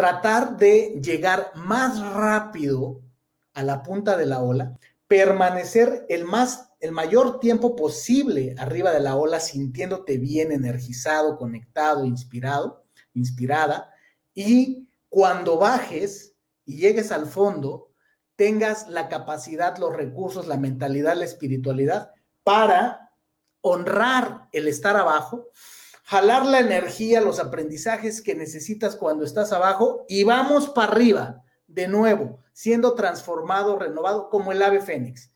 tratar de llegar más rápido a la punta de la ola, permanecer el más el mayor tiempo posible arriba de la ola sintiéndote bien energizado, conectado, inspirado, inspirada y cuando bajes y llegues al fondo tengas la capacidad, los recursos, la mentalidad, la espiritualidad para honrar el estar abajo, jalar la energía, los aprendizajes que necesitas cuando estás abajo y vamos para arriba de nuevo, siendo transformado, renovado como el ave fénix,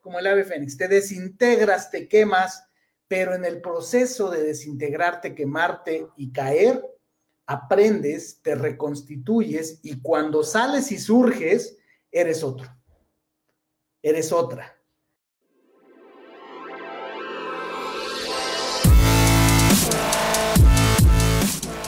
como el ave fénix. Te desintegras, te quemas, pero en el proceso de desintegrarte, quemarte y caer, aprendes, te reconstituyes y cuando sales y surges, eres otro. Eres otra.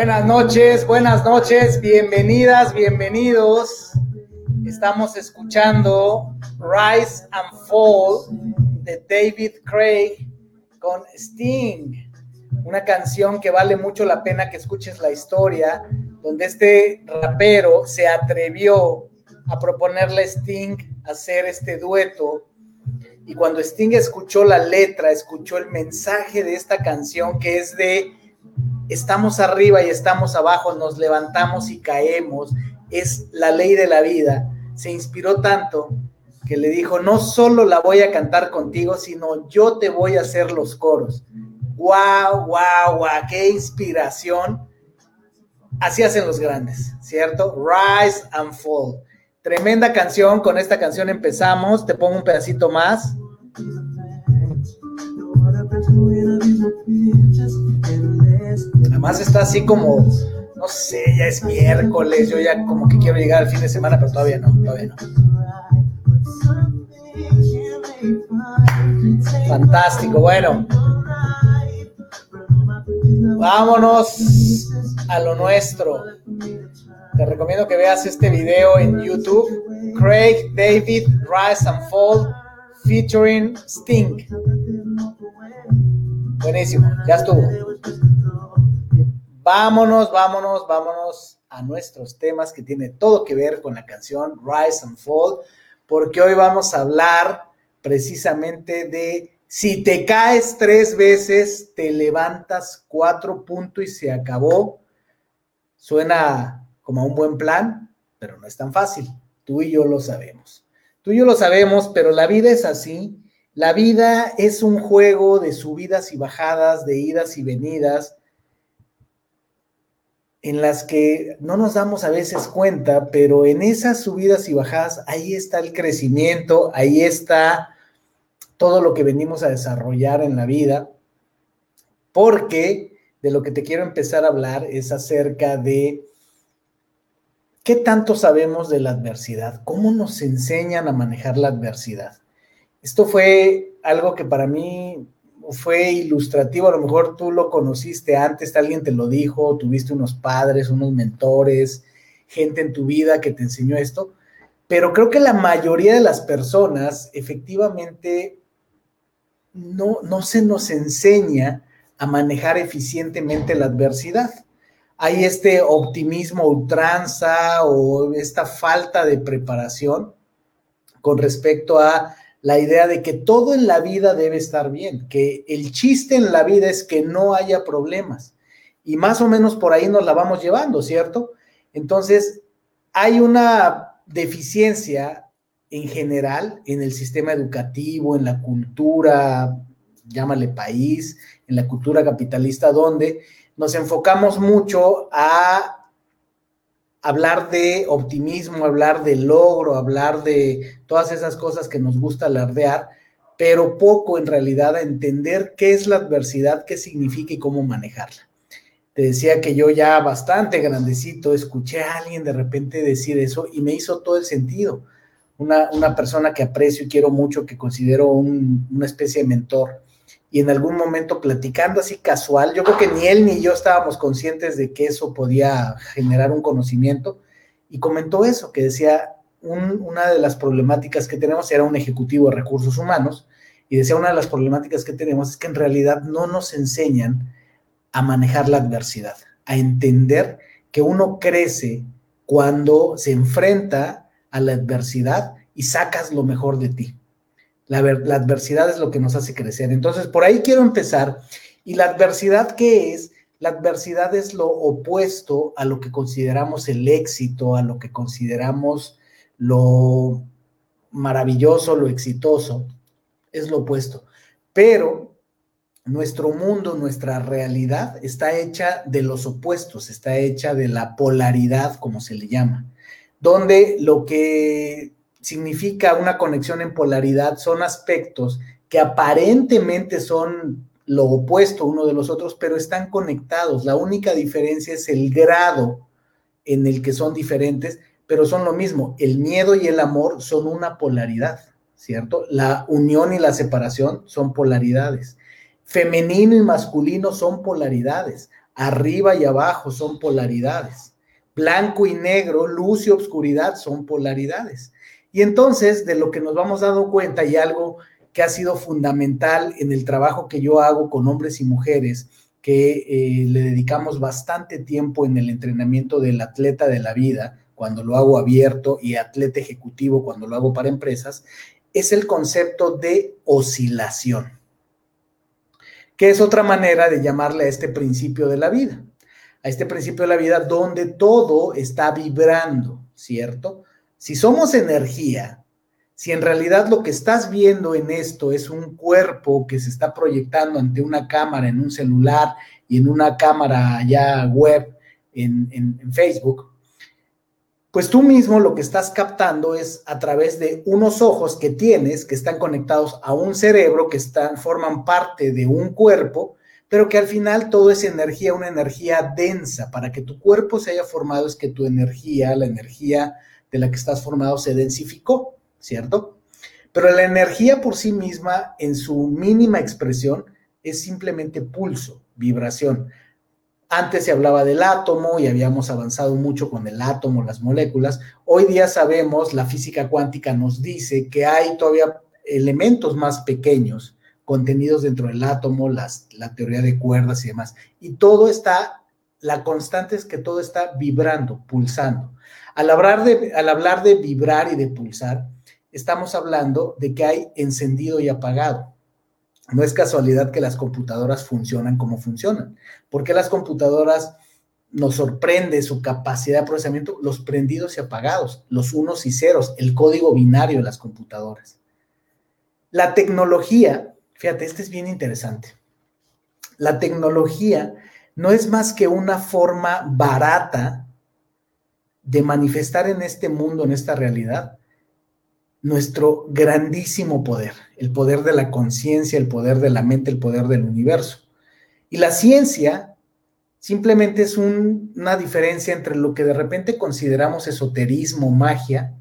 Buenas noches, buenas noches, bienvenidas, bienvenidos. Estamos escuchando Rise and Fall de David Craig con Sting, una canción que vale mucho la pena que escuches la historia donde este rapero se atrevió a proponerle a Sting hacer este dueto. Y cuando Sting escuchó la letra, escuchó el mensaje de esta canción que es de estamos arriba y estamos abajo, nos levantamos y caemos, es la ley de la vida, se inspiró tanto que le dijo, no solo la voy a cantar contigo, sino yo te voy a hacer los coros. ¡Wow, wow, wow! ¡Qué inspiración! Así hacen los grandes, ¿cierto? Rise and Fall. Tremenda canción, con esta canción empezamos. Te pongo un pedacito más. Además está así como, no sé, ya es miércoles, yo ya como que quiero llegar al fin de semana, pero todavía no, todavía no. Fantástico, bueno. Vámonos a lo nuestro. Te recomiendo que veas este video en YouTube. Craig David Rise and Fall featuring Sting. Buenísimo, ya estuvo. Vámonos, vámonos, vámonos a nuestros temas que tiene todo que ver con la canción Rise and Fall, porque hoy vamos a hablar precisamente de si te caes tres veces, te levantas cuatro puntos y se acabó. Suena como un buen plan, pero no es tan fácil. Tú y yo lo sabemos. Tú y yo lo sabemos, pero la vida es así. La vida es un juego de subidas y bajadas, de idas y venidas, en las que no nos damos a veces cuenta, pero en esas subidas y bajadas, ahí está el crecimiento, ahí está todo lo que venimos a desarrollar en la vida, porque de lo que te quiero empezar a hablar es acerca de qué tanto sabemos de la adversidad, cómo nos enseñan a manejar la adversidad. Esto fue algo que para mí fue ilustrativo, a lo mejor tú lo conociste antes, alguien te lo dijo, tuviste unos padres, unos mentores, gente en tu vida que te enseñó esto, pero creo que la mayoría de las personas efectivamente no, no se nos enseña a manejar eficientemente la adversidad. Hay este optimismo ultranza o esta falta de preparación con respecto a la idea de que todo en la vida debe estar bien, que el chiste en la vida es que no haya problemas. Y más o menos por ahí nos la vamos llevando, ¿cierto? Entonces, hay una deficiencia en general en el sistema educativo, en la cultura, llámale país, en la cultura capitalista, donde nos enfocamos mucho a hablar de optimismo, hablar de logro, hablar de todas esas cosas que nos gusta alardear, pero poco en realidad a entender qué es la adversidad, qué significa y cómo manejarla. te decía que yo ya bastante grandecito escuché a alguien de repente decir eso y me hizo todo el sentido. Una, una persona que aprecio y quiero mucho, que considero una especie de mentor, y en algún momento platicando así casual, yo creo que ni él ni yo estábamos conscientes de que eso podía generar un conocimiento, y comentó eso, que decía, una de las problemáticas que tenemos era un ejecutivo de recursos humanos, y decía, una de las problemáticas que tenemos es que en realidad no nos enseñan a manejar la adversidad, a entender que uno crece cuando se enfrenta a la adversidad y sacas lo mejor de ti. La, adversidad es lo que nos hace crecer. Entonces, por ahí quiero empezar. ¿Y la adversidad qué es? La adversidad es lo opuesto a lo que consideramos el éxito, a lo que consideramos lo maravilloso, lo exitoso. Es lo opuesto. Pero nuestro mundo, nuestra realidad está hecha de los opuestos, está hecha de la polaridad, como se le llama, donde lo que significa una conexión en polaridad son aspectos que aparentemente son lo opuesto uno de los otros, pero están conectados. La única diferencia es el grado en el que son diferentes, pero son lo mismo. El miedo y el amor son una polaridad, ¿cierto? La unión y la separación son polaridades. Femenino y masculino son polaridades. Arriba y abajo son polaridades. Blanco y negro, luz y obscuridad son polaridades. Y entonces, de lo que nos vamos dando cuenta y algo que ha sido fundamental en el trabajo que yo hago con hombres y mujeres, que eh, le dedicamos bastante tiempo en el entrenamiento del atleta de la vida, cuando lo hago abierto, y atleta ejecutivo cuando lo hago para empresas, es el concepto de oscilación que es otra manera de llamarle a este principio de la vida, a este principio de la vida donde todo está vibrando, ¿cierto? Si somos energía, si en realidad lo que estás viendo en esto es un cuerpo que se está proyectando ante una cámara en un celular y en una cámara ya web en, Facebook, pues tú mismo lo que estás captando es a través de unos ojos que tienes, que están conectados a un cerebro, que están, forman parte de un cuerpo, pero que al final todo es energía, una energía densa. Para que tu cuerpo se haya formado es que tu energía, la energía de la que estás formado, se densificó, ¿cierto? Pero la energía por sí misma, en su mínima expresión, es simplemente pulso, vibración. Antes se hablaba del átomo y habíamos avanzado mucho con el átomo, las moléculas. Hoy día sabemos, la física cuántica nos dice que hay todavía elementos más pequeños contenidos dentro del átomo, las, la teoría de cuerdas y demás. Y todo está, la constante es que todo está vibrando, pulsando. Al hablar de, al hablar de vibrar y de pulsar, estamos hablando de que hay encendido y apagado. No es casualidad que las computadoras funcionan como funcionan. porque las computadoras nos sorprende su capacidad de procesamiento? Los prendidos y apagados, los unos y ceros, el código binario de las computadoras. La tecnología, fíjate, este es bien interesante. La tecnología no es más que una forma barata de manifestar en este mundo, en esta realidad, nuestro grandísimo poder, el poder de la conciencia, el poder de la mente, el poder del universo. Y la ciencia simplemente es una diferencia entre lo que de repente consideramos esoterismo, magia,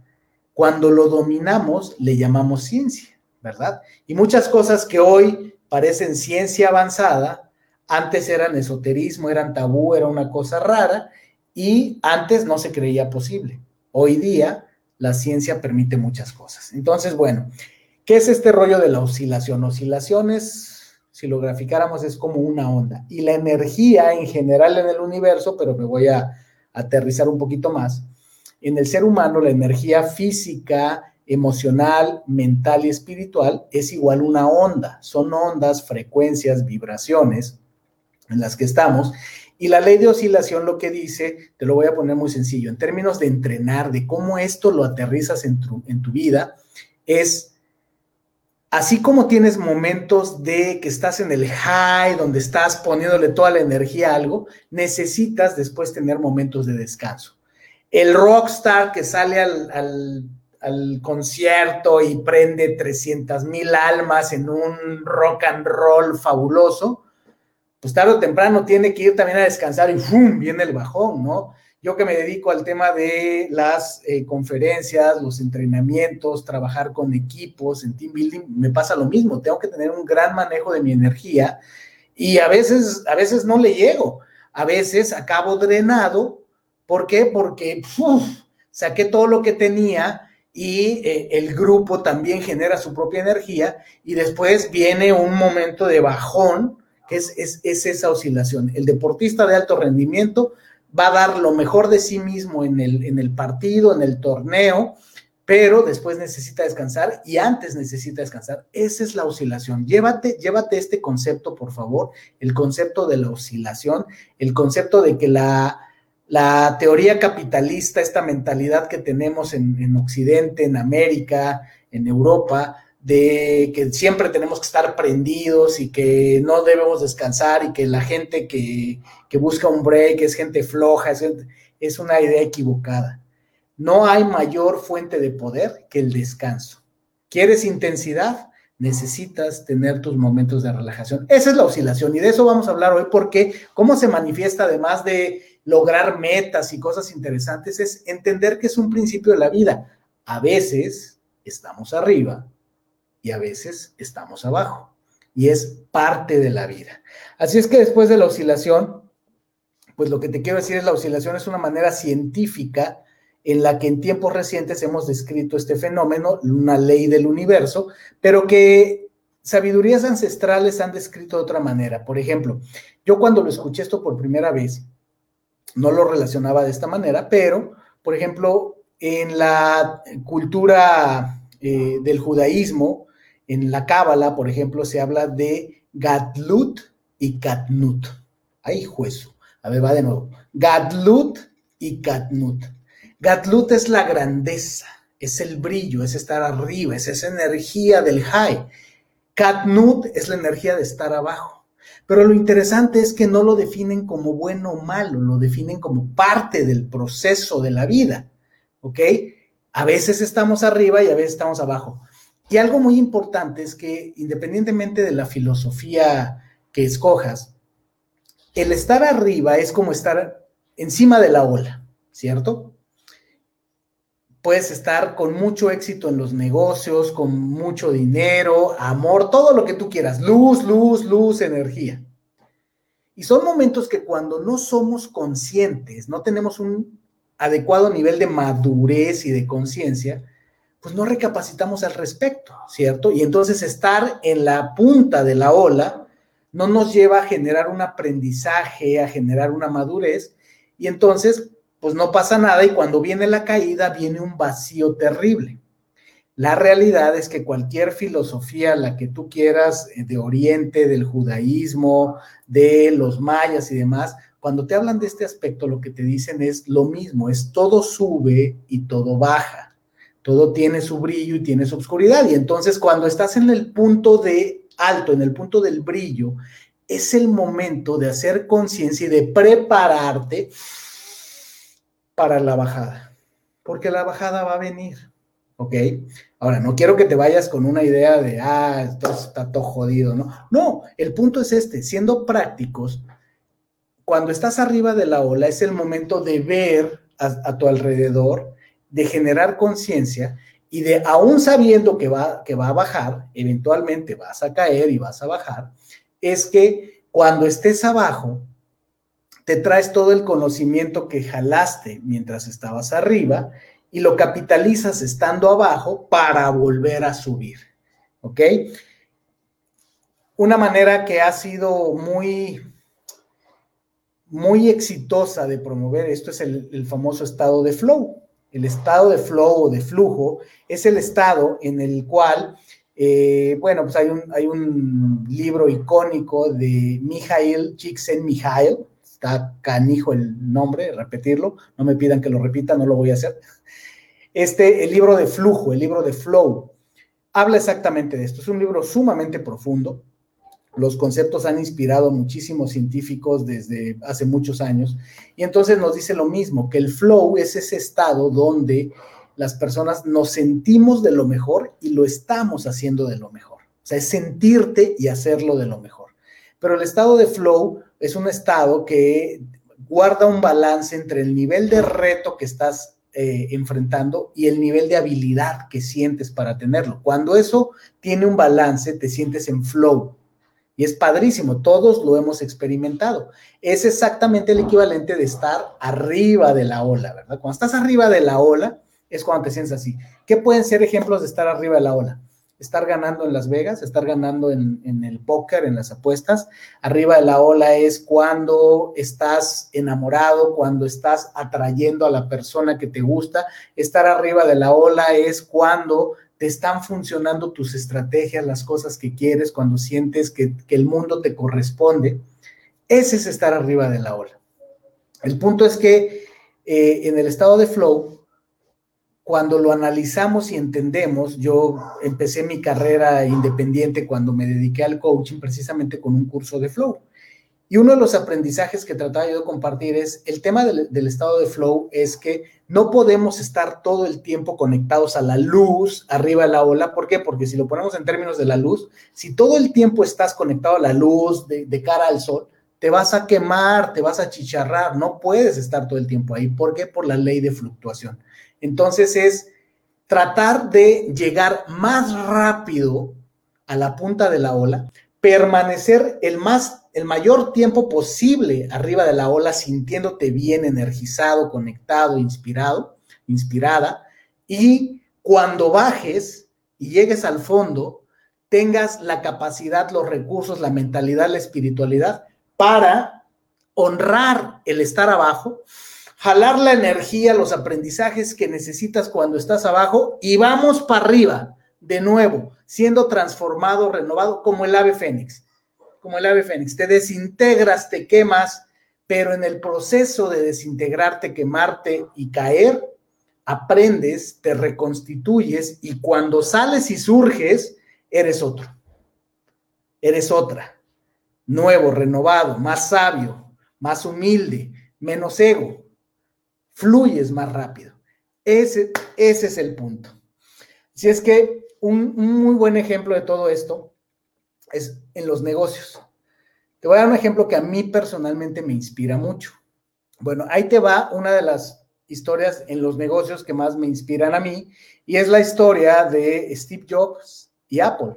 cuando lo dominamos le llamamos ciencia, ¿verdad? Y muchas cosas que hoy parecen ciencia avanzada, antes eran esoterismo, eran tabú, era una cosa rara, y antes no se creía posible. Hoy día la ciencia permite muchas cosas. Entonces, bueno, ¿qué es este rollo de la oscilación? Oscilaciones, si lo graficáramos, es como una onda. Y la energía en general en el universo, pero me voy a aterrizar un poquito más, en el ser humano la energía física, emocional, mental y espiritual es igual una onda. Son ondas, frecuencias, vibraciones en las que estamos y la ley de oscilación lo que dice, te lo voy a poner muy sencillo, en términos de entrenar, de cómo esto lo aterrizas en tu, en tu vida, es así como tienes momentos de que estás en el high, donde estás poniéndole toda la energía a algo, necesitas después tener momentos de descanso. El rockstar que sale al, al concierto y prende 300 mil almas en un rock and roll fabuloso, pues tarde o temprano tiene que ir también a descansar y ¡fum! viene el bajón, ¿no? Yo que me dedico al tema de las eh, conferencias, los entrenamientos, trabajar con equipos en team building, me pasa lo mismo. Tengo que tener un gran manejo de mi energía y a veces, a veces no le llego. A veces acabo drenado. ¿Por qué? Porque saqué todo lo que tenía y eh, el grupo también genera su propia energía y después viene un momento de bajón, que es, es esa oscilación. El deportista de alto rendimiento va a dar lo mejor de sí mismo en el, en el partido, en el torneo, pero después necesita descansar y antes necesita descansar. Esa es la oscilación. Llévate, llévate este concepto, por favor, el concepto de la oscilación, el concepto de que la, la teoría capitalista, esta mentalidad que tenemos en, en Occidente, en América, en Europa, de que siempre tenemos que estar prendidos y que no debemos descansar y que la gente que, busca un break es gente floja, es, es una idea equivocada. No hay mayor fuente de poder que el descanso. ¿Quieres intensidad? Necesitas tener tus momentos de relajación. Esa es la oscilación y de eso vamos a hablar hoy porque cómo se manifiesta además de lograr metas y cosas interesantes es entender que es un principio de la vida. A veces estamos arriba, y a veces estamos abajo. Y es parte de la vida. Así es que después de la oscilación, pues lo que te quiero decir es la oscilación es una manera científica en la que en tiempos recientes hemos descrito este fenómeno, una ley del universo, pero que sabidurías ancestrales han descrito de otra manera. Por ejemplo, yo cuando lo escuché esto por primera vez, no lo relacionaba de esta manera, pero, por ejemplo, en la cultura eh, del judaísmo, en la Cábala, por ejemplo, se habla de Gadlut y Katnut. Ahí, juez. A ver, va de nuevo. Gadlut y Katnut. Gadlut es la grandeza, es el brillo, es estar arriba, es esa energía del high. Katnut es la energía de estar abajo. Pero lo interesante es que no lo definen como bueno o malo, lo definen como parte del proceso de la vida. ¿Ok? A veces estamos arriba y a veces estamos abajo. Y algo muy importante es que independientemente de la filosofía que escojas, el estar arriba es como estar encima de la ola, ¿cierto? Puedes estar con mucho éxito en los negocios, con mucho dinero, amor, todo lo que tú quieras, luz, luz, luz, energía. Y son momentos que cuando no somos conscientes, no tenemos un adecuado nivel de madurez y de conciencia, pues no recapacitamos al respecto, ¿cierto? Y entonces estar en la punta de la ola no nos lleva a generar un aprendizaje, a generar una madurez, y entonces, pues no pasa nada y cuando viene la caída viene un vacío terrible. La realidad es que cualquier filosofía, la que tú quieras, eh, de Oriente, del judaísmo, de los mayas y demás, cuando te hablan de este aspecto, lo que te dicen es lo mismo, es todo sube y todo baja todo tiene su brillo y tiene su oscuridad. Y entonces cuando estás en el punto de alto, en el punto del brillo, es el momento de hacer conciencia y de prepararte para la bajada, porque la bajada va a venir, ¿ok? Ahora, no quiero que te vayas con una idea de, ah, esto está todo jodido, ¿no? No, el punto es este, siendo prácticos, cuando estás arriba de la ola es el momento de ver a tu alrededor, de generar conciencia y de, aún sabiendo que va, que va a bajar, eventualmente vas a caer y vas a bajar, es que cuando estés abajo, te traes todo el conocimiento que jalaste mientras estabas arriba y lo capitalizas estando abajo para volver a subir. ¿Ok? Una manera que ha sido muy, muy exitosa de promover esto es el, el famoso estado de flow. El estado de flow o de flujo es el estado en el cual, eh, bueno, pues hay un, hay un libro icónico de Mijail Csikszentmihalyi, está canijo el nombre, repetirlo, no me pidan que lo repita, no lo voy a hacer. Este, el libro de flujo, el libro de flow, habla exactamente de esto. Es un libro sumamente profundo, los conceptos han inspirado a muchísimos científicos desde hace muchos años. Y entonces nos dice lo mismo, que el flow es ese estado donde las personas nos sentimos de lo mejor y lo estamos haciendo de lo mejor. O sea, es sentirte y hacerlo de lo mejor. pero el estado de flow es un estado que guarda un balance entre el nivel de reto que estás eh, enfrentando y el nivel de habilidad que sientes para tenerlo. Cuando eso tiene un balance, te sientes en flow. Y es padrísimo, todos lo hemos experimentado. Es exactamente el equivalente de estar arriba de la ola, ¿verdad? Cuando estás arriba de la ola es cuando te sientes así. ¿Qué pueden ser ejemplos de estar arriba de la ola? estar ganando en Las Vegas, estar ganando en, el póker, en las apuestas. Arriba de la ola es cuando estás enamorado, cuando estás atrayendo a la persona que te gusta. Estar arriba de la ola es cuando te están funcionando tus estrategias, las cosas que quieres, cuando sientes que, el mundo te corresponde. Ese es estar arriba de la ola. El punto es que eh, en el estado de flow, cuando lo analizamos y entendemos, yo empecé mi carrera independiente cuando me dediqué al coaching precisamente con un curso de flow. Y uno de los aprendizajes que trataba yo de compartir es el tema del, estado de flow es que no podemos estar todo el tiempo conectados a la luz arriba de la ola. ¿Por qué? Porque si lo ponemos en términos de la luz, si todo el tiempo estás conectado a la luz de, de cara al sol, te vas a quemar, te vas a chicharrar, no puedes estar todo el tiempo ahí. ¿Por qué? Por la ley de fluctuación. Entonces es tratar de llegar más rápido a la punta de la ola, permanecer el más el mayor tiempo posible arriba de la ola sintiéndote bien energizado, conectado, inspirado, inspirada y cuando bajes y llegues al fondo tengas la capacidad, los recursos, la mentalidad, la espiritualidad para honrar el estar abajo jalar la energía, los aprendizajes que necesitas cuando estás abajo y vamos para arriba de nuevo, siendo transformado, renovado como el ave fénix, como el ave fénix. Te desintegras, te quemas, pero en el proceso de desintegrarte, quemarte y caer, aprendes, te reconstituyes y cuando sales y surges, eres otro. Eres otra. Nuevo, renovado, más sabio, más humilde, menos ego, fluyes más rápido. Ese, ese es el punto. Si es que un, muy buen ejemplo de todo esto es en los negocios. Te voy a dar un ejemplo que a mí personalmente me inspira mucho. Bueno, ahí te va una de las historias en los negocios que más me inspiran a mí y es la historia de Steve Jobs y Apple.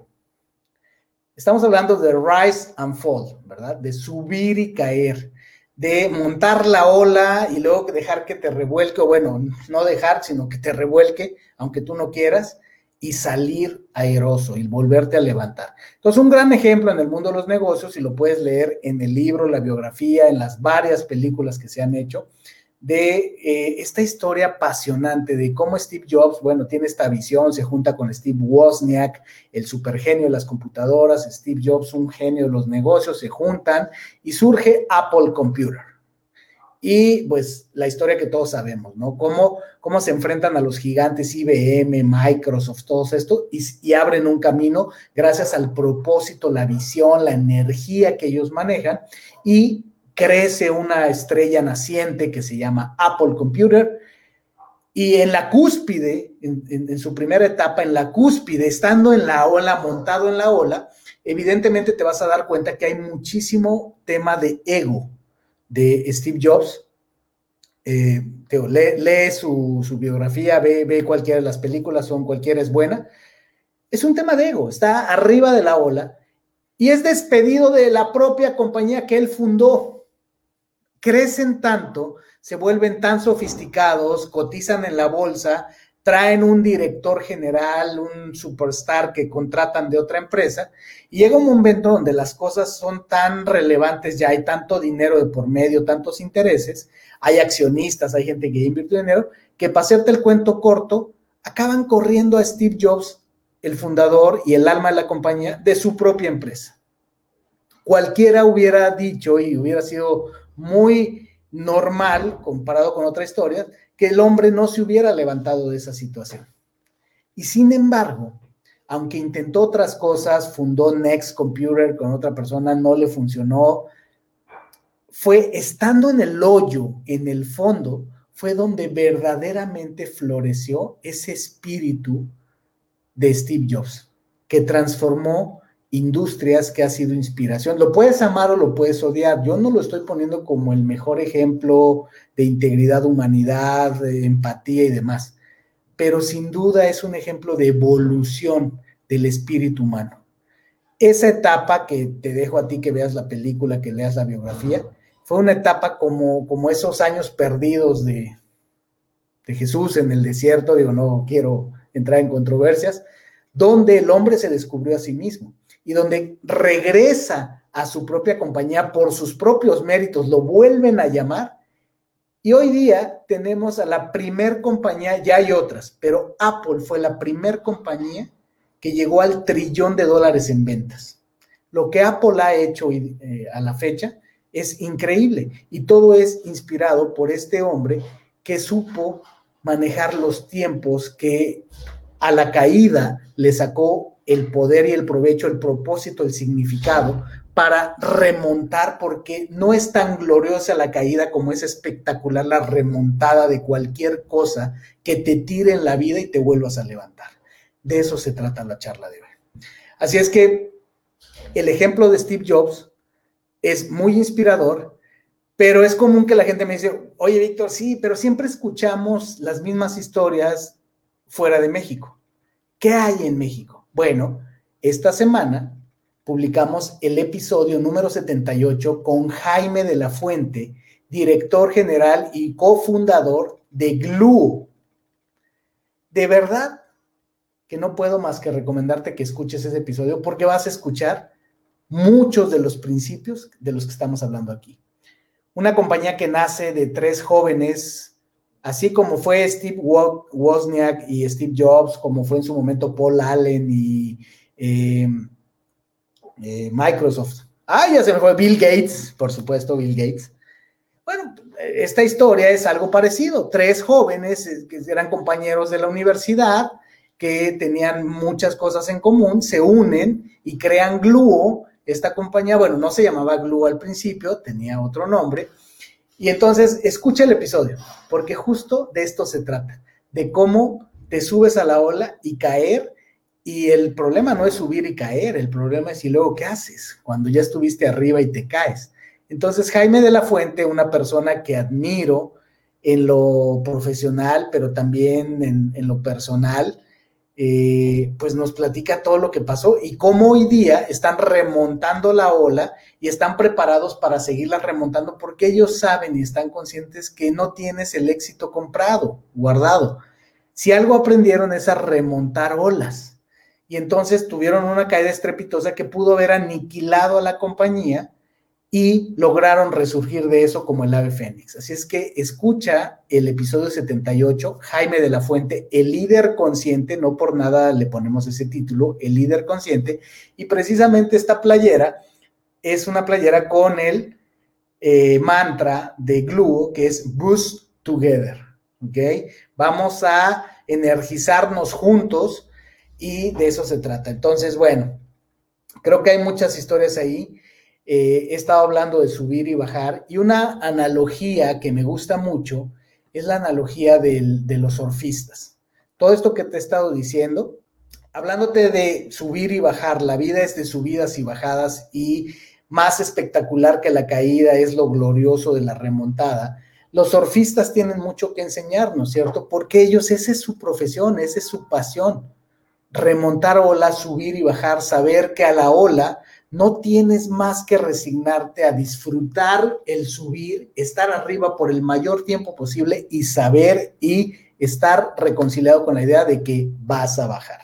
Estamos hablando de rise and fall, ¿verdad? De subir y caer de montar la ola y luego dejar que te revuelque, o bueno, no dejar, sino que te revuelque, aunque tú no quieras, y salir aeroso y volverte a levantar. Entonces, un gran ejemplo en el mundo de los negocios, y lo puedes leer en el libro, la biografía, en las varias películas que se han hecho, de eh, esta historia apasionante de cómo Steve Jobs, bueno, tiene esta visión, se junta con Steve Wozniak, el supergenio de las computadoras, Steve Jobs, un genio de los negocios, se juntan y surge Apple Computer. Y pues la historia que todos sabemos, ¿no? Cómo, cómo se enfrentan a los gigantes IBM, Microsoft, todos esto, y, y abren un camino gracias al propósito, la visión, la energía que ellos manejan y crece una estrella naciente que se llama Apple Computer. Y en la cúspide, en, su primera etapa, en la cúspide, estando en la ola, montado en la ola, evidentemente te vas a dar cuenta que hay muchísimo tema de ego de Steve Jobs. Eh, lee, su, biografía, ve, ve cualquiera de las películas, son cualquiera es buena. Es un tema de ego, está arriba de la ola y es despedido de la propia compañía que él fundó crecen tanto, se vuelven tan sofisticados, cotizan en la bolsa, traen un director general, un superstar que contratan de otra empresa, y llega un momento donde las cosas son tan relevantes, ya hay tanto dinero de por medio, tantos intereses, hay accionistas, hay gente que invierte dinero, que para hacerte el cuento corto, acaban corriendo a Steve Jobs, el fundador y el alma de la compañía, de su propia empresa. Cualquiera hubiera dicho y hubiera sido muy normal comparado con otra historia, que el hombre no se hubiera levantado de esa situación. Y sin embargo, aunque intentó otras cosas, fundó Next Computer con otra persona, no le funcionó, fue estando en el hoyo, en el fondo, fue donde verdaderamente floreció ese espíritu de Steve Jobs, que transformó industrias que ha sido inspiración. Lo puedes amar o lo puedes odiar. Yo no lo estoy poniendo como el mejor ejemplo de integridad, humanidad, de empatía y demás, pero sin duda es un ejemplo de evolución del espíritu humano. Esa etapa que te dejo a ti que veas la película, que leas la biografía, fue una etapa como, como esos años perdidos de, de Jesús en el desierto, digo, no quiero entrar en controversias, donde el hombre se descubrió a sí mismo y donde regresa a su propia compañía por sus propios méritos, lo vuelven a llamar. Y hoy día tenemos a la primer compañía, ya hay otras, pero Apple fue la primer compañía que llegó al trillón de dólares en ventas. Lo que Apple ha hecho eh, a la fecha es increíble y todo es inspirado por este hombre que supo manejar los tiempos, que a la caída le sacó el poder y el provecho, el propósito, el significado para remontar, porque no es tan gloriosa la caída como es espectacular la remontada de cualquier cosa que te tire en la vida y te vuelvas a levantar. De eso se trata la charla de hoy. Así es que el ejemplo de Steve Jobs es muy inspirador, pero es común que la gente me dice, oye Víctor, sí, pero siempre escuchamos las mismas historias fuera de México. ¿Qué hay en México? Bueno, esta semana publicamos el episodio número 78 con Jaime de la Fuente, director general y cofundador de Glue. De verdad que no puedo más que recomendarte que escuches ese episodio porque vas a escuchar muchos de los principios de los que estamos hablando aquí. Una compañía que nace de tres jóvenes así como fue Steve Wozniak y Steve Jobs, como fue en su momento Paul Allen y eh, eh, Microsoft. Ah, ya se me fue Bill Gates, por supuesto, Bill Gates. Bueno, esta historia es algo parecido. Tres jóvenes eh, que eran compañeros de la universidad, que tenían muchas cosas en común, se unen y crean Gluo. Esta compañía, bueno, no se llamaba Gluo al principio, tenía otro nombre, y entonces escucha el episodio, porque justo de esto se trata, de cómo te subes a la ola y caer. Y el problema no es subir y caer, el problema es y luego qué haces cuando ya estuviste arriba y te caes. Entonces Jaime de la Fuente, una persona que admiro en lo profesional, pero también en, en lo personal, eh, pues nos platica todo lo que pasó y cómo hoy día están remontando la ola y están preparados para seguirla remontando porque ellos saben y están conscientes que no tienes el éxito comprado, guardado. Si algo aprendieron es a remontar olas y entonces tuvieron una caída estrepitosa que pudo haber aniquilado a la compañía y lograron resurgir de eso como el ave fénix. Así es que escucha el episodio 78, Jaime de la Fuente, el líder consciente, no por nada le ponemos ese título, el líder consciente, y precisamente esta playera es una playera con el eh, mantra de Glue, que es Boost Together, ¿ok? Vamos a energizarnos juntos y de eso se trata. Entonces, bueno, creo que hay muchas historias ahí eh, he estado hablando de subir y bajar y una analogía que me gusta mucho es la analogía de los surfistas. Todo esto que te he estado diciendo, hablándote de subir y bajar, la vida es de subidas y bajadas y más espectacular que la caída es lo glorioso de la remontada. Los surfistas tienen mucho que enseñarnos, ¿cierto? Porque ellos, esa es su profesión, esa es su pasión. Remontar olas, subir y bajar, saber que a la ola no tienes más que resignarte a disfrutar el subir, estar arriba por el mayor tiempo posible y saber y estar reconciliado con la idea de que vas a bajar.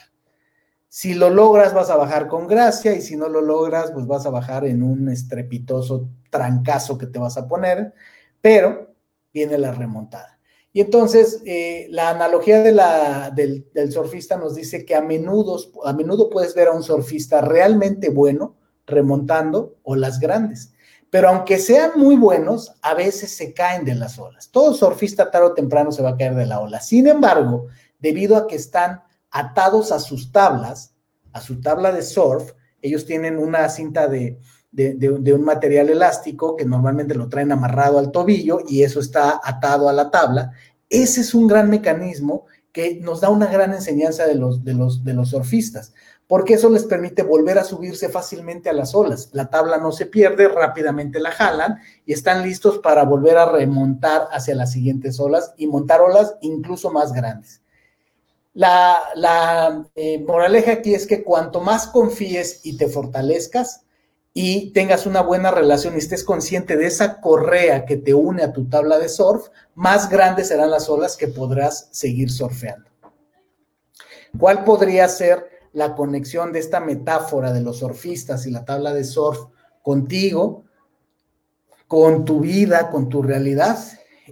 Si lo logras, vas a bajar con gracia y si no lo logras, pues vas a bajar en un estrepitoso trancazo que te vas a poner, pero viene la remontada. Y entonces, eh, la analogía del, del, surfista nos dice que a a menudo puedes ver a un surfista realmente bueno, remontando olas grandes. Pero aunque sean muy buenos, a veces se caen de las olas. Todo surfista tarde o temprano se va a caer de la ola. Sin embargo, debido a que están atados a sus tablas, a su tabla de surf, ellos tienen una cinta de, de, un material elástico que normalmente lo traen amarrado al tobillo y eso está atado a la tabla. Ese es un gran mecanismo que nos da una gran enseñanza de los, de los, de los surfistas, porque eso les permite volver a subirse fácilmente a las olas. La tabla no se pierde, rápidamente la jalan y están listos para volver a remontar hacia las siguientes olas y montar olas incluso más grandes. La, eh, moraleja aquí es que cuanto más confíes y te fortalezcas y tengas una buena relación y estés consciente de esa correa que te une a tu tabla de surf, más grandes serán las olas que podrás seguir surfeando. ¿Cuál podría ser la conexión de esta metáfora de los surfistas y la tabla de surf contigo, con tu vida, con tu realidad?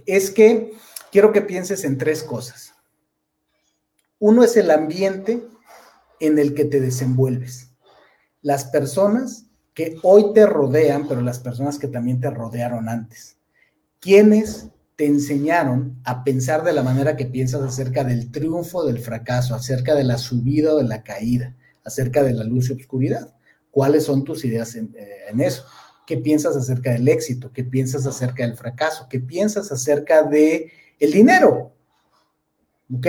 Es que quiero que pienses en tres cosas. Uno es el ambiente en el que te desenvuelves. Las personas que hoy te rodean, pero las personas que también te rodearon antes. ¿Quiénes te enseñaron a pensar de la manera que piensas acerca del triunfo, del fracaso, acerca de la subida o de la caída, acerca de la luz y obscuridad? ¿Cuáles son tus ideas en, eh, en eso? ¿Qué piensas acerca del éxito? ¿Qué piensas acerca del fracaso? ¿Qué piensas acerca de el dinero? ¿Ok?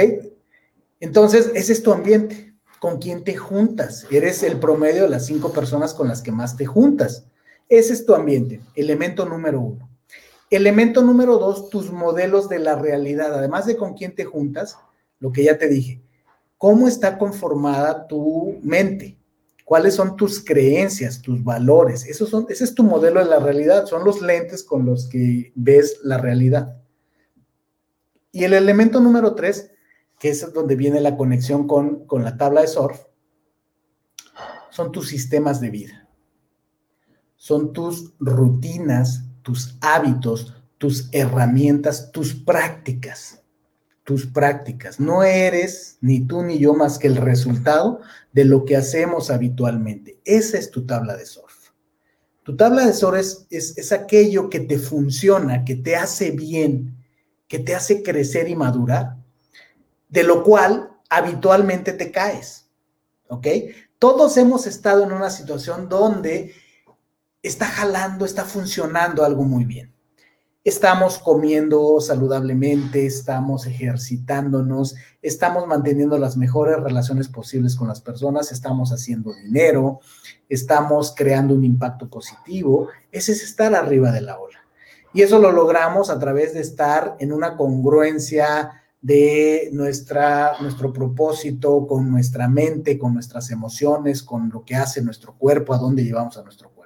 Entonces, ese es tu ambiente. ¿Con quién te juntas? Eres el promedio de las cinco personas con las que más te juntas. Ese es tu ambiente, elemento número uno. Elemento número dos, tus modelos de la realidad. Además de con quién te juntas, lo que ya te dije, ¿cómo está conformada tu mente? ¿Cuáles son tus creencias, tus valores? Esos son, ese es tu modelo de la realidad, son los lentes con los que ves la realidad. Y el elemento número tres, que es donde viene la conexión con, con la tabla de surf, son tus sistemas de vida. Son tus rutinas, tus hábitos, tus herramientas, tus prácticas. Tus prácticas. No eres ni tú ni yo más que el resultado de lo que hacemos habitualmente. Esa es tu tabla de surf. Tu tabla de surf es, es, es aquello que te funciona, que te hace bien, que te hace crecer y madurar de lo cual habitualmente te caes. ¿Ok? Todos hemos estado en una situación donde está jalando, está funcionando algo muy bien. Estamos comiendo saludablemente, estamos ejercitándonos, estamos manteniendo las mejores relaciones posibles con las personas, estamos haciendo dinero, estamos creando un impacto positivo. Ese es estar arriba de la ola. Y eso lo logramos a través de estar en una congruencia de nuestra, nuestro propósito, con nuestra mente, con nuestras emociones, con lo que hace nuestro cuerpo, a dónde llevamos a nuestro cuerpo.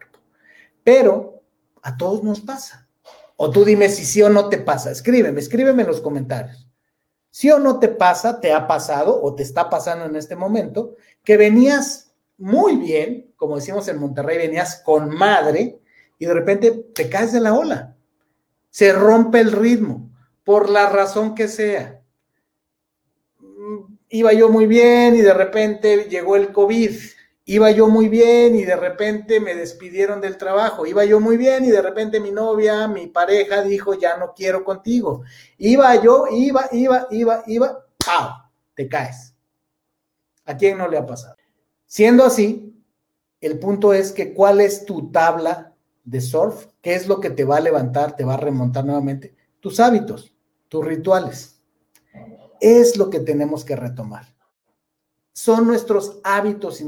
Pero a todos nos pasa. O tú dime si sí o no te pasa. Escríbeme, escríbeme en los comentarios. Si o no te pasa, te ha pasado o te está pasando en este momento, que venías muy bien, como decimos en Monterrey, venías con madre y de repente te caes de la ola. Se rompe el ritmo, por la razón que sea iba yo muy bien y de repente llegó el COVID. Iba yo muy bien y de repente me despidieron del trabajo. Iba yo muy bien y de repente mi novia, mi pareja dijo, ya no quiero contigo. Iba yo, iba, iba, iba, iba, ¡pau! Te caes. ¿A quién no le ha pasado? Siendo así, el punto es que cuál es tu tabla de surf, qué es lo que te va a levantar, te va a remontar nuevamente, tus hábitos, tus rituales es lo que tenemos que retomar. Son nuestros hábitos y,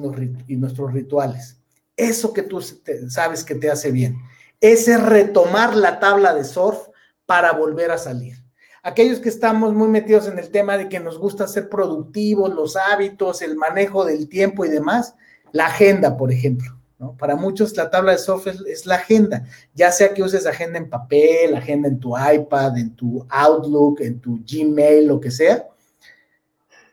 nuestros rituales. Eso que tú sabes que te hace bien. Ese retomar la tabla de surf para volver a salir. Aquellos que estamos muy metidos en el tema de que nos gusta ser productivos, los hábitos, el manejo del tiempo y demás, la agenda, por ejemplo. Para muchos la tabla de surf es, la agenda, ya sea que uses agenda en papel, agenda en tu iPad, en tu Outlook, en tu Gmail, lo que sea.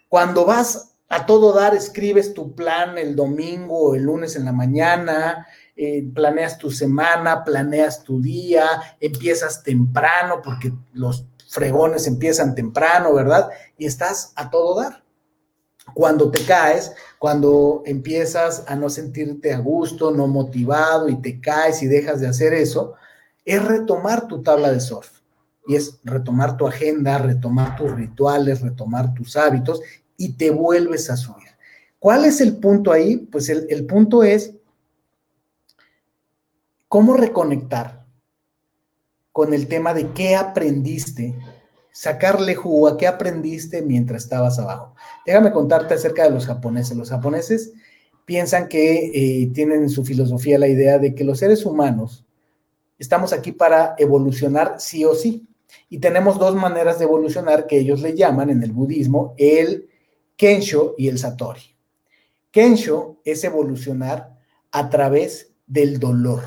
Cuando vas a todo dar, escribes tu plan el domingo o el lunes en la mañana, eh, planeas tu semana, planeas tu día, empiezas temprano porque los fregones empiezan temprano, ¿verdad? Y estás a todo dar cuando te caes, cuando empiezas a no sentirte a gusto, no motivado y te caes y dejas de hacer eso, es retomar tu tabla de surf. Y es retomar tu agenda, retomar tus rituales, retomar tus hábitos y te vuelves a subir. ¿Cuál es el punto ahí? Pues el, el punto es cómo reconectar con el tema de qué aprendiste sacarle jugo a qué aprendiste mientras estabas abajo. Déjame contarte acerca de los japoneses. Los japoneses piensan que eh, tienen en su filosofía la idea de que los seres humanos estamos aquí para evolucionar sí o sí. Y tenemos dos maneras de evolucionar que ellos le llaman en el budismo el Kensho y el Satori. Kensho es evolucionar a través del dolor,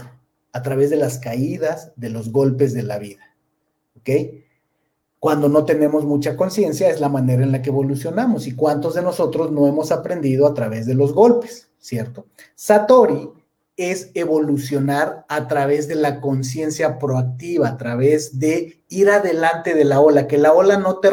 a través de las caídas, de los golpes de la vida. ¿Ok? Cuando no tenemos mucha conciencia es la manera en la que evolucionamos y cuántos de nosotros no hemos aprendido a través de los golpes, ¿cierto? Satori es evolucionar a través de la conciencia proactiva, a través de ir adelante de la ola, que la ola no te,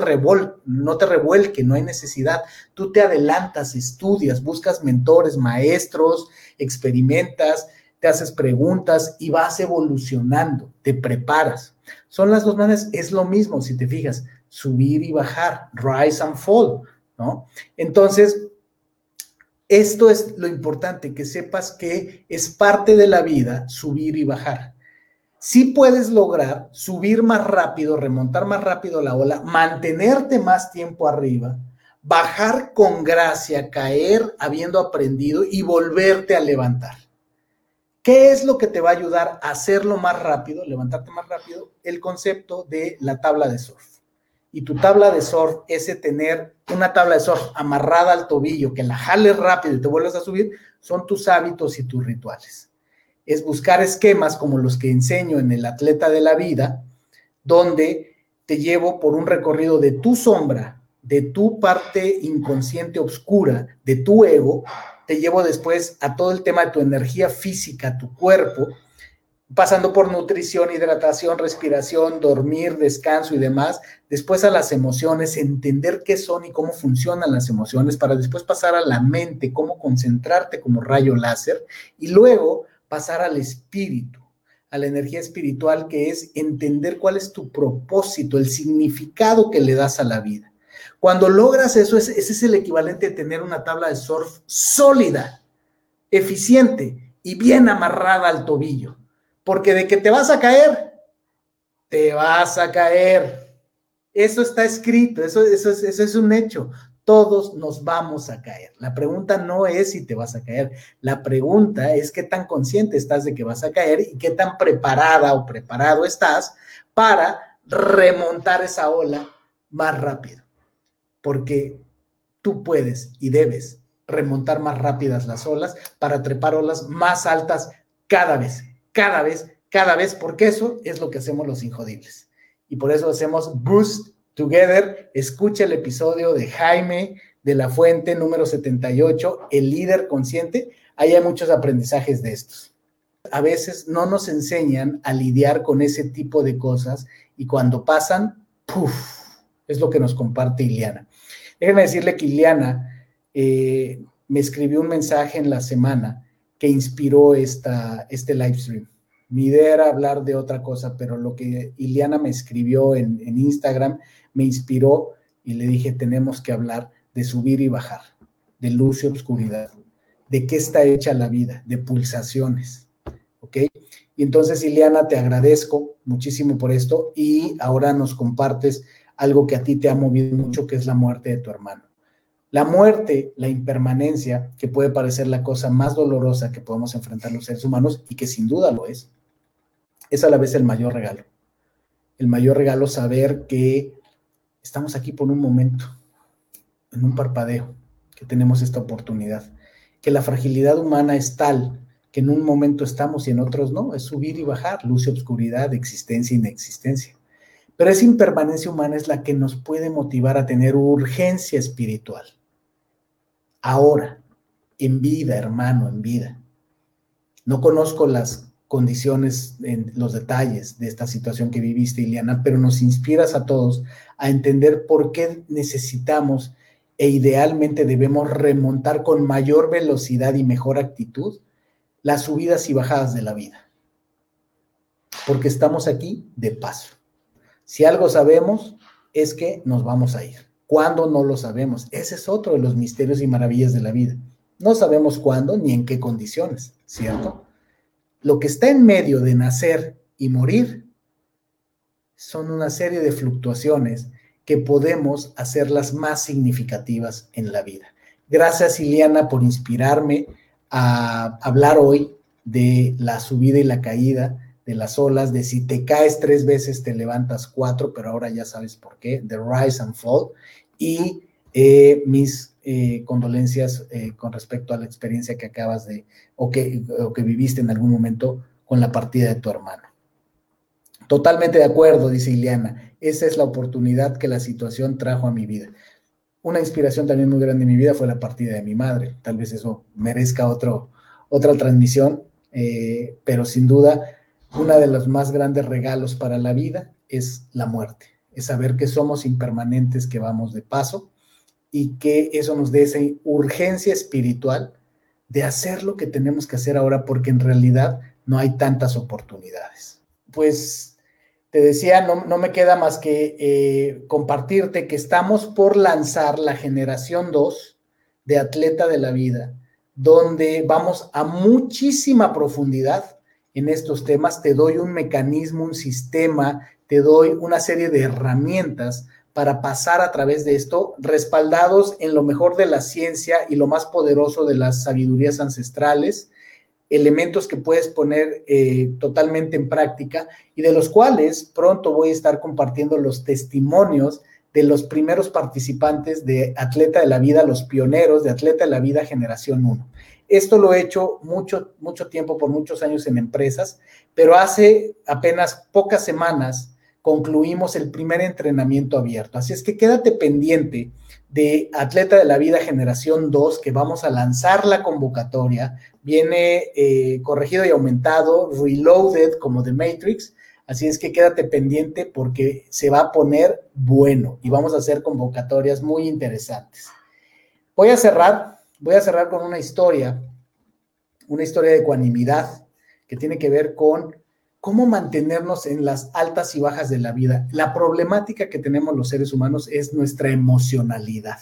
no te revuelque, no hay necesidad. Tú te adelantas, estudias, buscas mentores, maestros, experimentas, te haces preguntas y vas evolucionando, te preparas. Son las dos maneras, es lo mismo, si te fijas, subir y bajar, rise and fall, ¿no? Entonces, esto es lo importante, que sepas que es parte de la vida subir y bajar. Si puedes lograr subir más rápido, remontar más rápido la ola, mantenerte más tiempo arriba, bajar con gracia, caer habiendo aprendido y volverte a levantar. ¿Qué es lo que te va a ayudar a hacerlo más rápido, levantarte más rápido? El concepto de la tabla de surf y tu tabla de surf, ese tener una tabla de surf amarrada al tobillo, que la jales rápido y te vuelvas a subir, son tus hábitos y tus rituales. Es buscar esquemas como los que enseño en el atleta de la vida, donde te llevo por un recorrido de tu sombra, de tu parte inconsciente oscura, de tu ego, te llevo después a todo el tema de tu energía física, tu cuerpo, pasando por nutrición, hidratación, respiración, dormir, descanso y demás, después a las emociones, entender qué son y cómo funcionan las emociones, para después pasar a la mente, cómo concentrarte como rayo láser, y luego pasar al espíritu, a la energía espiritual, que es entender cuál es tu propósito, el significado que le das a la vida. Cuando logras eso, ese es el equivalente de tener una tabla de surf sólida, eficiente y bien amarrada al tobillo porque de que te vas a caer, te vas a caer. Eso está escrito, eso, es, eso es un hecho. Todos nos vamos a caer. La pregunta no es si te vas a caer. La pregunta es qué tan consciente estás de que vas a caer y qué tan preparada o preparado estás para remontar esa ola más rápido. Porque tú puedes y debes remontar más rápidas las olas para trepar olas más altas cada vez cada vez, cada vez, porque eso es lo que hacemos los injodibles. Y por eso hacemos Boost Together. Escucha el episodio de Jaime de la Fuente número 78, el líder consciente. Ahí hay muchos aprendizajes de estos. A veces no nos enseñan a lidiar con ese tipo de cosas y cuando pasan, ¡puf! Es lo que nos comparte Iliana. Déjenme decirle que Iliana eh, me escribió un mensaje en la semana que inspiró esta, este live stream. Mi idea era hablar de otra cosa, pero lo que Iliana me escribió en, en Instagram me inspiró y le dije, tenemos que hablar de subir y bajar, de luz y oscuridad, de qué está hecha la vida, de pulsaciones. ¿Ok? Y entonces, Iliana, te agradezco muchísimo por esto y ahora nos compartes algo que a ti te ha movido mucho, que es la muerte de tu hermano. La muerte, la impermanencia, que puede parecer la cosa más dolorosa que podemos enfrentar los seres humanos y que sin duda lo es, es a la vez el mayor regalo. El mayor regalo saber que estamos aquí por un momento, en un parpadeo, que tenemos esta oportunidad, que la fragilidad humana es tal que en un momento estamos y en otros no, es subir y bajar, luz y obscuridad, existencia e inexistencia. Pero esa impermanencia humana es la que nos puede motivar a tener urgencia espiritual ahora, en vida, hermano, en vida. No conozco las condiciones, en los detalles de esta situación que viviste, Iliana, pero nos inspiras a todos a entender por qué necesitamos e idealmente debemos remontar con mayor velocidad y mejor actitud las subidas y bajadas de la vida. Porque estamos aquí de paso. Si algo sabemos es que nos vamos a ir. ¿Cuándo? No lo sabemos. Ese es otro de los misterios y maravillas de la vida. No sabemos cuándo ni en qué condiciones, ¿cierto? Lo que está en medio de nacer y morir son una serie de fluctuaciones que podemos hacerlas más significativas en la vida. Gracias, Iliana, por inspirarme a hablar hoy de la subida y la caída, de las olas, de si te caes tres veces te levantas cuatro, pero ahora ya sabes por qué, the rise and fall, y eh, mis eh, condolencias eh, con respecto a la experiencia que acabas de, o que, o que viviste en algún momento con la partida de tu hermano. Totalmente de acuerdo, dice Ileana. Esa es la oportunidad que la situación trajo a mi vida. Una inspiración también muy grande en mi vida fue la partida de mi madre. Tal vez eso merezca otro, otra transmisión, pero sin duda uno de los más grandes regalos para la vida es la muerte, es saber que somos impermanentes, que vamos de paso y que eso nos dé esa urgencia espiritual de hacer lo que tenemos que hacer ahora porque en realidad no hay tantas oportunidades. Pues te decía, no, me queda más que eh, compartirte que estamos por lanzar la generación 2 de Atleta de la Vida, donde vamos a muchísima profundidad en estos temas, te doy un mecanismo, un sistema, te doy una serie de herramientas para pasar a través de esto, respaldados en lo mejor de la ciencia y lo más poderoso de las sabidurías ancestrales, elementos que puedes poner eh, totalmente en práctica y de los cuales pronto voy a estar compartiendo los testimonios de los primeros participantes de Atleta de la Vida, los pioneros de Atleta de la Vida Generación 1. Esto lo he hecho mucho, mucho tiempo, por muchos años en empresas, pero hace apenas pocas semanas concluimos el primer entrenamiento abierto. Así es que quédate pendiente de Atleta de la Vida Generación 2, que vamos a lanzar la convocatoria. Viene eh, corregido y aumentado, reloaded como The Matrix. Así es que quédate pendiente porque se va a poner bueno y vamos a hacer convocatorias muy interesantes. Voy a cerrar voy a cerrar con una historia, una historia de ecuanimidad que tiene que ver con cómo mantenernos en las altas y bajas de la vida. La problemática que tenemos los seres humanos es nuestra emocionalidad.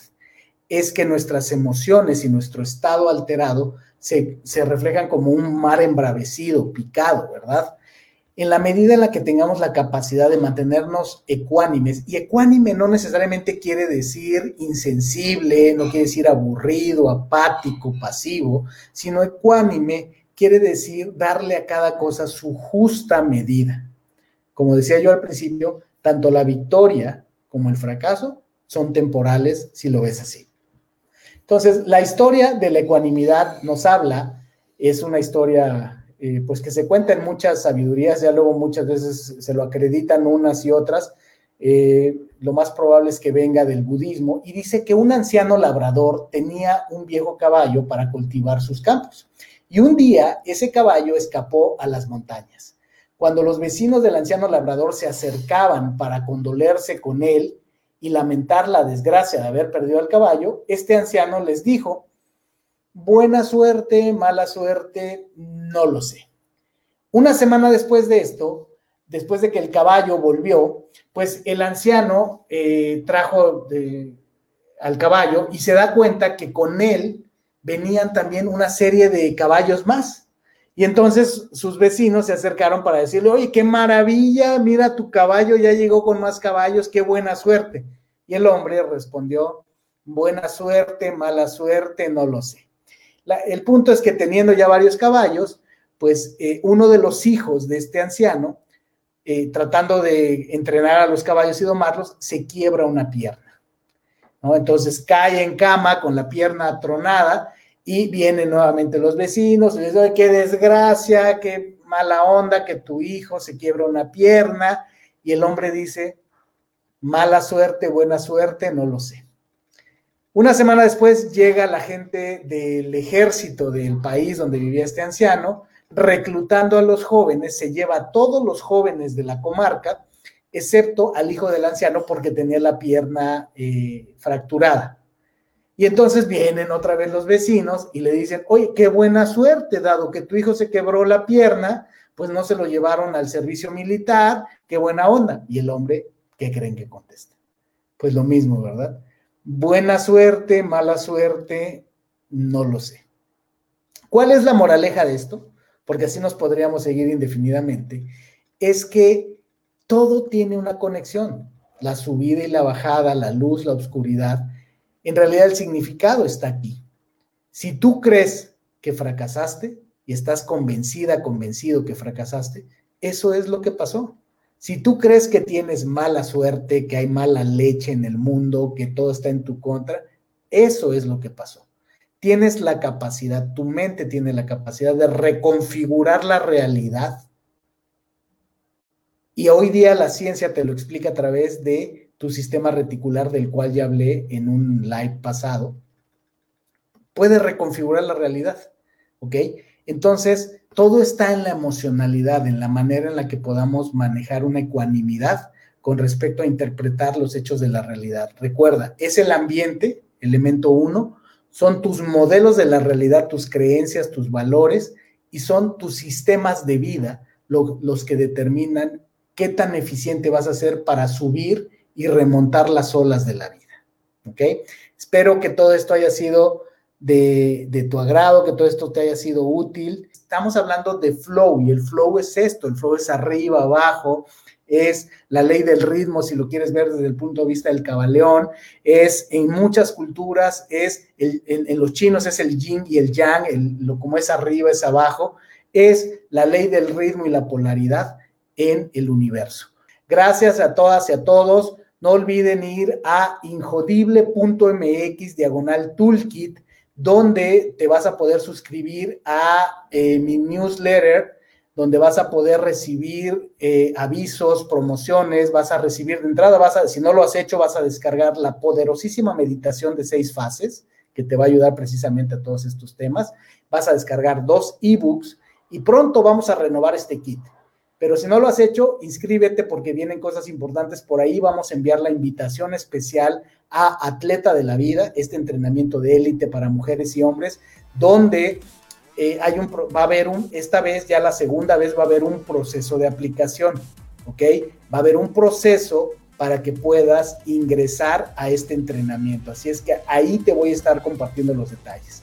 Es que nuestras emociones y nuestro estado alterado se, se reflejan como un mar embravecido, picado, ¿verdad? En la medida en la que tengamos la capacidad de mantenernos ecuánimes, y ecuánime no necesariamente quiere decir insensible, no quiere decir aburrido, apático, pasivo, sino ecuánime quiere decir darle a cada cosa su justa medida. Como decía yo al principio, tanto la victoria como el fracaso son temporales si lo ves así. Entonces, la historia de la ecuanimidad nos habla, es una historia eh, pues que se cuentan muchas sabidurías, ya luego muchas veces se lo acreditan unas y otras, eh, lo más probable es que venga del budismo, y dice que un anciano labrador tenía un viejo caballo para cultivar sus campos, y un día ese caballo escapó a las montañas. Cuando los vecinos del anciano labrador se acercaban para condolerse con él y lamentar la desgracia de haber perdido al caballo, este anciano les dijo Buena suerte, mala suerte, no lo sé. Una semana después de esto, después de que el caballo volvió, pues el anciano eh, trajo al caballo y se da cuenta que con él venían también una serie de caballos más. Y entonces sus vecinos se acercaron para decirle, oye, qué maravilla, mira, tu caballo ya llegó con más caballos, qué buena suerte. Y el hombre respondió, buena suerte, mala suerte, no lo sé el punto es que teniendo ya varios caballos, pues eh, uno de los hijos de este anciano, eh, tratando de entrenar a los caballos y domarlos, se quiebra una pierna. Entonces cae en cama con la pierna tronada y vienen nuevamente los vecinos y les dicen, qué desgracia, qué mala onda que tu hijo se quiebra una pierna. Y el hombre dice, mala suerte, buena suerte, no lo sé. Una semana después llega la gente del ejército del país donde vivía este anciano, reclutando a los jóvenes, se lleva a todos los jóvenes de la comarca, excepto al hijo del anciano porque tenía la pierna eh, fracturada. Y entonces vienen otra vez los vecinos y le dicen, oye, qué buena suerte, dado que tu hijo se quebró la pierna, pues no se lo llevaron al servicio militar, qué buena onda. Y el hombre, ¿qué creen que contesta? Pues lo mismo, ¿verdad? Buena suerte, mala suerte, no lo sé. ¿Cuál es la moraleja de esto? Porque así nos podríamos seguir indefinidamente. Es que todo tiene una conexión. la subida y la bajada, la luz, la oscuridad, en realidad el significado está aquí. Si tú crees que fracasaste y estás convencida, convencido que fracasaste, eso es lo que pasó. Si tú crees que tienes mala suerte, que hay mala leche en el mundo, que todo está en tu contra, eso es lo que pasó. Tienes la capacidad, tu mente tiene la capacidad de reconfigurar la realidad. Y hoy día la ciencia te lo explica a través de tu sistema reticular del cual ya hablé en un live pasado. Puedes reconfigurar la realidad, ¿ok? Entonces, todo está en la emocionalidad, en la manera en la que podamos manejar una ecuanimidad con respecto a interpretar los hechos de la realidad. Recuerda, es el ambiente, elemento uno, son tus modelos de la realidad, tus creencias, tus valores y son tus sistemas de vida los que determinan qué tan eficiente vas a ser para subir y remontar las olas de la vida. ¿Ok? Espero que todo esto haya sido de, de tu agrado, que todo esto te haya sido útil estamos hablando de flow y el flow es esto, el flow es arriba, abajo, es la ley del ritmo, si lo quieres ver desde el punto de vista del cabaleón, es en muchas culturas, es en, los chinos es el yin y el yang, lo, como es arriba es abajo, es la ley del ritmo y la polaridad en el universo. Gracias a todas y a todos. No olviden ir a injodible.mx diagonal toolkit donde te vas a poder suscribir a eh, mi newsletter, donde vas a poder recibir eh, avisos, promociones, vas a recibir de entrada, vas a, si no lo has hecho, vas a descargar la poderosísima meditación de seis fases, que te va a ayudar precisamente a todos estos temas. Vas a descargar dos ebooks y pronto vamos a renovar este kit. Pero si no lo has hecho, inscríbete porque vienen cosas importantes. Por ahí vamos a enviar la invitación especial a Atleta de la Vida, este entrenamiento de élite para mujeres y hombres, donde eh, hay un, va a haber un, esta vez ya la segunda vez va a haber un proceso de aplicación, ¿ok? Va a haber un proceso para que puedas ingresar a este entrenamiento. Así es que ahí te voy a estar compartiendo los detalles.